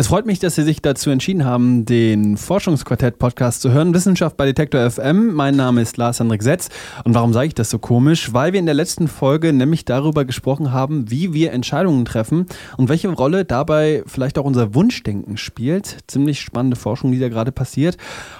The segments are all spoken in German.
Es freut mich, dass Sie sich dazu entschieden haben, den Forschungsquartett-Podcast zu hören. Wissenschaft bei Detektor FM. Mein Name ist Lars-Hendrik Setz. Und warum sage ich das so komisch? Weil wir in der letzten Folge nämlich darüber gesprochen haben, wie wir Entscheidungen treffen und welche Rolle dabei vielleicht auch unser Wunschdenken spielt. Ziemlich spannende Forschung, die da gerade passiert.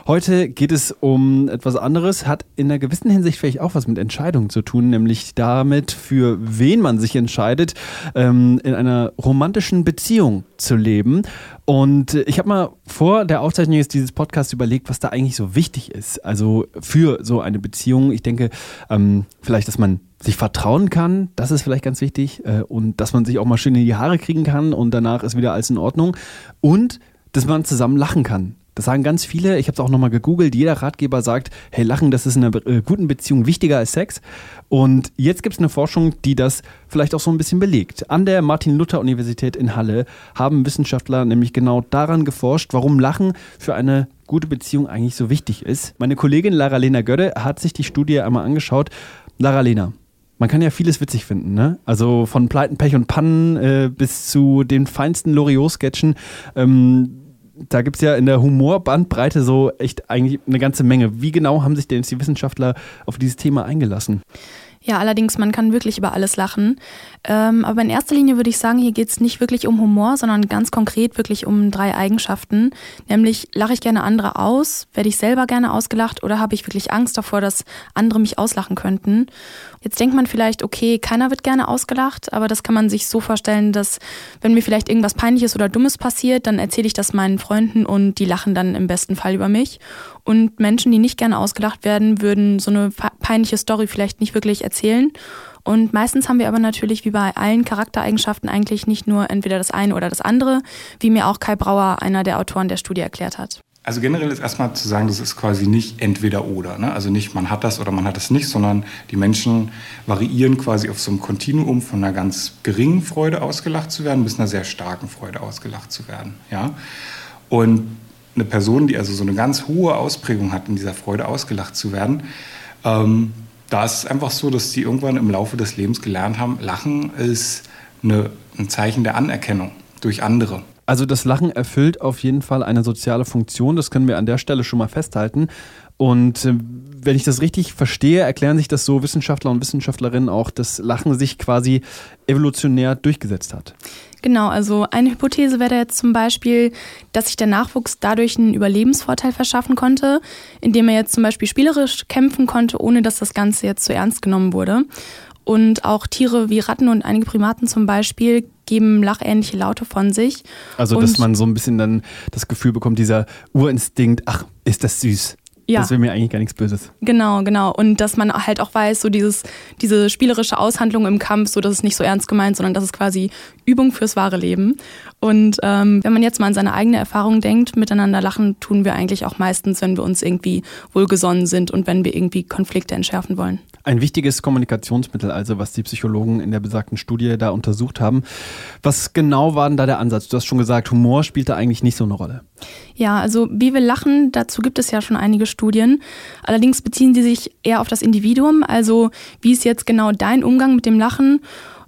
Heute geht es um etwas anderes, hat in einer gewissen Hinsicht vielleicht auch was mit Entscheidungen zu tun, nämlich damit, für wen man sich entscheidet, ähm, in einer romantischen Beziehung zu leben. Und ich habe mal vor der Aufzeichnung dieses Podcasts überlegt, was da eigentlich so wichtig ist. Also für so eine Beziehung. Ich denke, ähm, vielleicht, dass man sich vertrauen kann, das ist vielleicht ganz wichtig. Äh, und dass man sich auch mal schön in die Haare kriegen kann und danach ist wieder alles in Ordnung. Und dass man zusammen lachen kann. Das sagen ganz viele, ich habe es auch nochmal gegoogelt, jeder Ratgeber sagt, hey, Lachen, das ist in einer äh, guten Beziehung wichtiger als Sex. Und jetzt gibt es eine Forschung, die das vielleicht auch so ein bisschen belegt. An der Martin-Luther-Universität in Halle haben Wissenschaftler nämlich genau daran geforscht, warum Lachen für eine gute Beziehung eigentlich so wichtig ist. Meine Kollegin Lara-Lena Gödde hat sich die Studie einmal angeschaut. Lara-Lena, man kann ja vieles witzig finden, ne? Also von Pleiten, Pech und Pannen äh, bis zu den feinsten Loriot-Sketchen. Ähm, da gibt es ja in der Humorbandbreite so echt eigentlich eine ganze Menge. Wie genau haben sich denn jetzt die Wissenschaftler auf dieses Thema eingelassen? Ja, allerdings, man kann wirklich über alles lachen. Ähm, aber in erster Linie würde ich sagen, hier geht es nicht wirklich um Humor, sondern ganz konkret wirklich um drei Eigenschaften. Nämlich, lache ich gerne andere aus? Werde ich selber gerne ausgelacht? Oder habe ich wirklich Angst davor, dass andere mich auslachen könnten? Jetzt denkt man vielleicht, okay, keiner wird gerne ausgelacht, aber das kann man sich so vorstellen, dass wenn mir vielleicht irgendwas Peinliches oder Dummes passiert, dann erzähle ich das meinen Freunden und die lachen dann im besten Fall über mich. Und Menschen, die nicht gerne ausgelacht werden, würden so eine peinliche Story vielleicht nicht wirklich erzählen. Und meistens haben wir aber natürlich wie bei allen Charaktereigenschaften eigentlich nicht nur entweder das eine oder das andere, wie mir auch Kai Brauer, einer der Autoren der Studie, erklärt hat. Also generell ist erstmal zu sagen, das ist quasi nicht entweder oder. Ne? Also nicht man hat das oder man hat das nicht, sondern die Menschen variieren quasi auf so einem Kontinuum von einer ganz geringen Freude ausgelacht zu werden bis einer sehr starken Freude ausgelacht zu werden. Ja? Und eine Person, die also so eine ganz hohe Ausprägung hat, in dieser Freude ausgelacht zu werden, ähm, da ist es einfach so, dass die irgendwann im Laufe des Lebens gelernt haben, Lachen ist eine, ein Zeichen der Anerkennung durch andere. Also das Lachen erfüllt auf jeden Fall eine soziale Funktion, das können wir an der Stelle schon mal festhalten. Und äh, wenn ich das richtig verstehe, erklären sich das so Wissenschaftler und Wissenschaftlerinnen auch, dass Lachen sich quasi evolutionär durchgesetzt hat. Genau, also eine Hypothese wäre jetzt zum Beispiel, dass sich der Nachwuchs dadurch einen Überlebensvorteil verschaffen konnte, indem er jetzt zum Beispiel spielerisch kämpfen konnte, ohne dass das Ganze jetzt zu ernst genommen wurde. Und auch Tiere wie Ratten und einige Primaten zum Beispiel geben lachähnliche Laute von sich. Also, und dass man so ein bisschen dann das Gefühl bekommt, dieser Urinstinkt, ach, ist das süß. Ja. Das wäre mir eigentlich gar nichts Böses. Genau, genau. Und dass man halt auch weiß, so dieses, diese spielerische Aushandlung im Kampf, so dass es nicht so ernst gemeint, sondern dass es quasi Übung fürs wahre Leben. Und ähm, wenn man jetzt mal an seine eigene Erfahrung denkt, miteinander lachen tun wir eigentlich auch meistens, wenn wir uns irgendwie wohlgesonnen sind und wenn wir irgendwie Konflikte entschärfen wollen. Ein wichtiges Kommunikationsmittel, also was die Psychologen in der besagten Studie da untersucht haben. Was genau war denn da der Ansatz? Du hast schon gesagt, Humor spielt da eigentlich nicht so eine Rolle. Ja, also wie wir lachen, dazu gibt es ja schon einige Studien. Allerdings beziehen sie sich eher auf das Individuum, also wie ist jetzt genau dein Umgang mit dem Lachen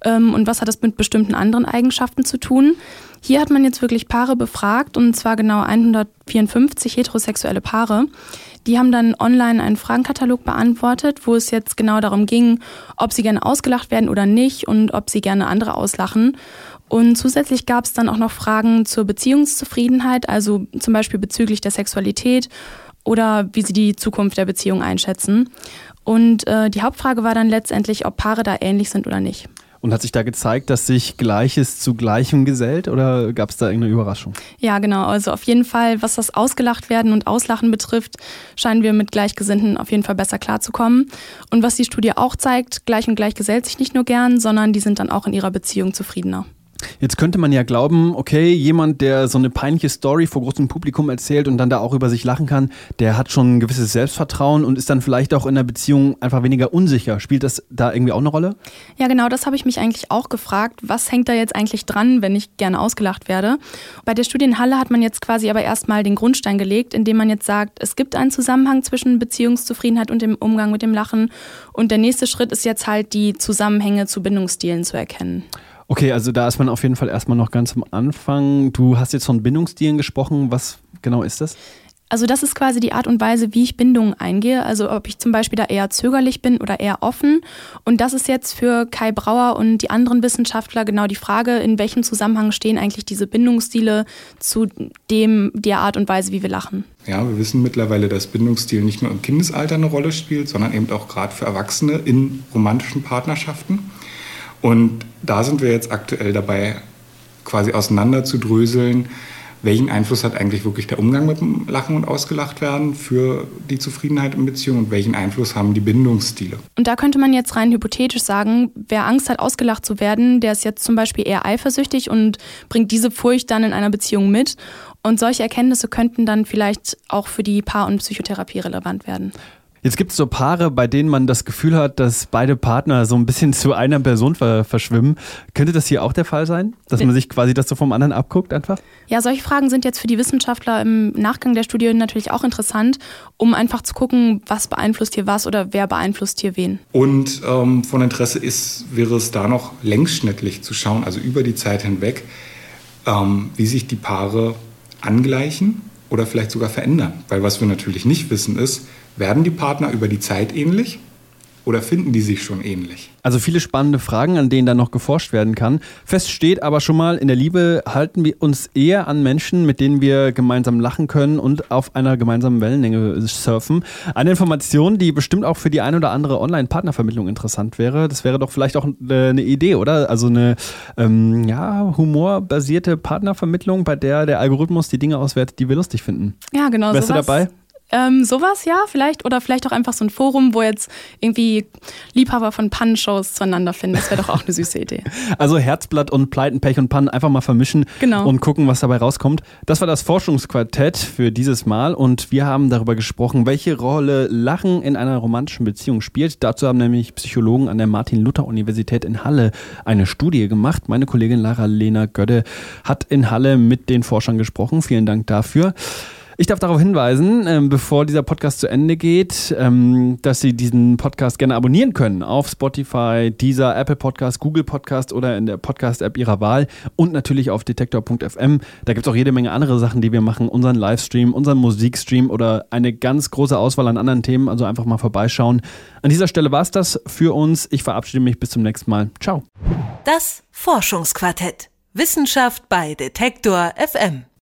ähm, und was hat das mit bestimmten anderen Eigenschaften zu tun. Hier hat man jetzt wirklich Paare befragt und zwar genau 154 heterosexuelle Paare. Die haben dann online einen Fragenkatalog beantwortet, wo es jetzt genau darum ging, ob sie gerne ausgelacht werden oder nicht und ob sie gerne andere auslachen. Und zusätzlich gab es dann auch noch Fragen zur Beziehungszufriedenheit, also zum Beispiel bezüglich der Sexualität oder wie sie die Zukunft der Beziehung einschätzen. Und äh, die Hauptfrage war dann letztendlich, ob Paare da ähnlich sind oder nicht. Und hat sich da gezeigt, dass sich Gleiches zu Gleichem gesellt oder gab es da irgendeine Überraschung? Ja, genau. Also auf jeden Fall, was das Ausgelacht werden und Auslachen betrifft, scheinen wir mit Gleichgesinnten auf jeden Fall besser klarzukommen. Und was die Studie auch zeigt, gleich und gleich gesellt sich nicht nur gern, sondern die sind dann auch in ihrer Beziehung zufriedener. Jetzt könnte man ja glauben, okay, jemand, der so eine peinliche Story vor großem Publikum erzählt und dann da auch über sich lachen kann, der hat schon ein gewisses Selbstvertrauen und ist dann vielleicht auch in der Beziehung einfach weniger unsicher. Spielt das da irgendwie auch eine Rolle? Ja, genau, das habe ich mich eigentlich auch gefragt. Was hängt da jetzt eigentlich dran, wenn ich gerne ausgelacht werde? Bei der Studienhalle hat man jetzt quasi aber erstmal den Grundstein gelegt, indem man jetzt sagt, es gibt einen Zusammenhang zwischen Beziehungszufriedenheit und dem Umgang mit dem Lachen. Und der nächste Schritt ist jetzt halt, die Zusammenhänge zu Bindungsstilen zu erkennen. Okay, also da ist man auf jeden Fall erstmal noch ganz am Anfang. Du hast jetzt von Bindungsstilen gesprochen. Was genau ist das? Also das ist quasi die Art und Weise, wie ich Bindungen eingehe. Also ob ich zum Beispiel da eher zögerlich bin oder eher offen. Und das ist jetzt für Kai Brauer und die anderen Wissenschaftler genau die Frage, in welchem Zusammenhang stehen eigentlich diese Bindungsstile zu dem der Art und Weise, wie wir lachen. Ja, wir wissen mittlerweile, dass Bindungsstil nicht nur im Kindesalter eine Rolle spielt, sondern eben auch gerade für Erwachsene in romantischen Partnerschaften. Und da sind wir jetzt aktuell dabei, quasi auseinanderzudröseln, welchen Einfluss hat eigentlich wirklich der Umgang mit dem Lachen und Ausgelacht werden für die Zufriedenheit in Beziehungen und welchen Einfluss haben die Bindungsstile. Und da könnte man jetzt rein hypothetisch sagen, wer Angst hat, ausgelacht zu werden, der ist jetzt zum Beispiel eher eifersüchtig und bringt diese Furcht dann in einer Beziehung mit. Und solche Erkenntnisse könnten dann vielleicht auch für die Paar- und Psychotherapie relevant werden. Jetzt gibt es so Paare, bei denen man das Gefühl hat, dass beide Partner so ein bisschen zu einer Person ver verschwimmen. Könnte das hier auch der Fall sein? Dass man sich quasi das so vom anderen abguckt einfach? Ja, solche Fragen sind jetzt für die Wissenschaftler im Nachgang der Studie natürlich auch interessant, um einfach zu gucken, was beeinflusst hier was oder wer beeinflusst hier wen. Und ähm, von Interesse ist, wäre es da noch längsschnittlich zu schauen, also über die Zeit hinweg, ähm, wie sich die Paare angleichen oder vielleicht sogar verändern. Weil was wir natürlich nicht wissen ist, werden die Partner über die Zeit ähnlich oder finden die sich schon ähnlich? Also viele spannende Fragen, an denen dann noch geforscht werden kann. Fest steht aber schon mal, in der Liebe halten wir uns eher an Menschen, mit denen wir gemeinsam lachen können und auf einer gemeinsamen Wellenlänge surfen. Eine Information, die bestimmt auch für die ein oder andere Online-Partnervermittlung interessant wäre. Das wäre doch vielleicht auch eine Idee, oder? Also eine ähm, ja, humorbasierte Partnervermittlung, bei der der Algorithmus die Dinge auswertet, die wir lustig finden. Ja, genau. Wärst sowas. du dabei? Ähm, sowas ja, vielleicht. Oder vielleicht auch einfach so ein Forum, wo jetzt irgendwie Liebhaber von Pannenshows zueinander finden. Das wäre doch auch eine süße Idee. Also Herzblatt und Pleiten, Pech und Pannen einfach mal vermischen Genau. und gucken, was dabei rauskommt. Das war das Forschungsquartett für dieses Mal und wir haben darüber gesprochen, welche Rolle Lachen in einer romantischen Beziehung spielt. Dazu haben nämlich Psychologen an der Martin-Luther-Universität in Halle eine Studie gemacht. Meine Kollegin Lara-Lena Gödde hat in Halle mit den Forschern gesprochen. Vielen Dank dafür. Ich darf darauf hinweisen, ähm, bevor dieser Podcast zu Ende geht, ähm, dass Sie diesen Podcast gerne abonnieren können auf Spotify, dieser Apple Podcast, Google Podcast oder in der Podcast-App Ihrer Wahl und natürlich auf detektor.fm. Da gibt es auch jede Menge andere Sachen, die wir machen, unseren Livestream, unseren Musikstream oder eine ganz große Auswahl an anderen Themen. Also einfach mal vorbeischauen. An dieser Stelle war es das für uns. Ich verabschiede mich bis zum nächsten Mal. Ciao. Das Forschungsquartett. Wissenschaft bei Detektor FM.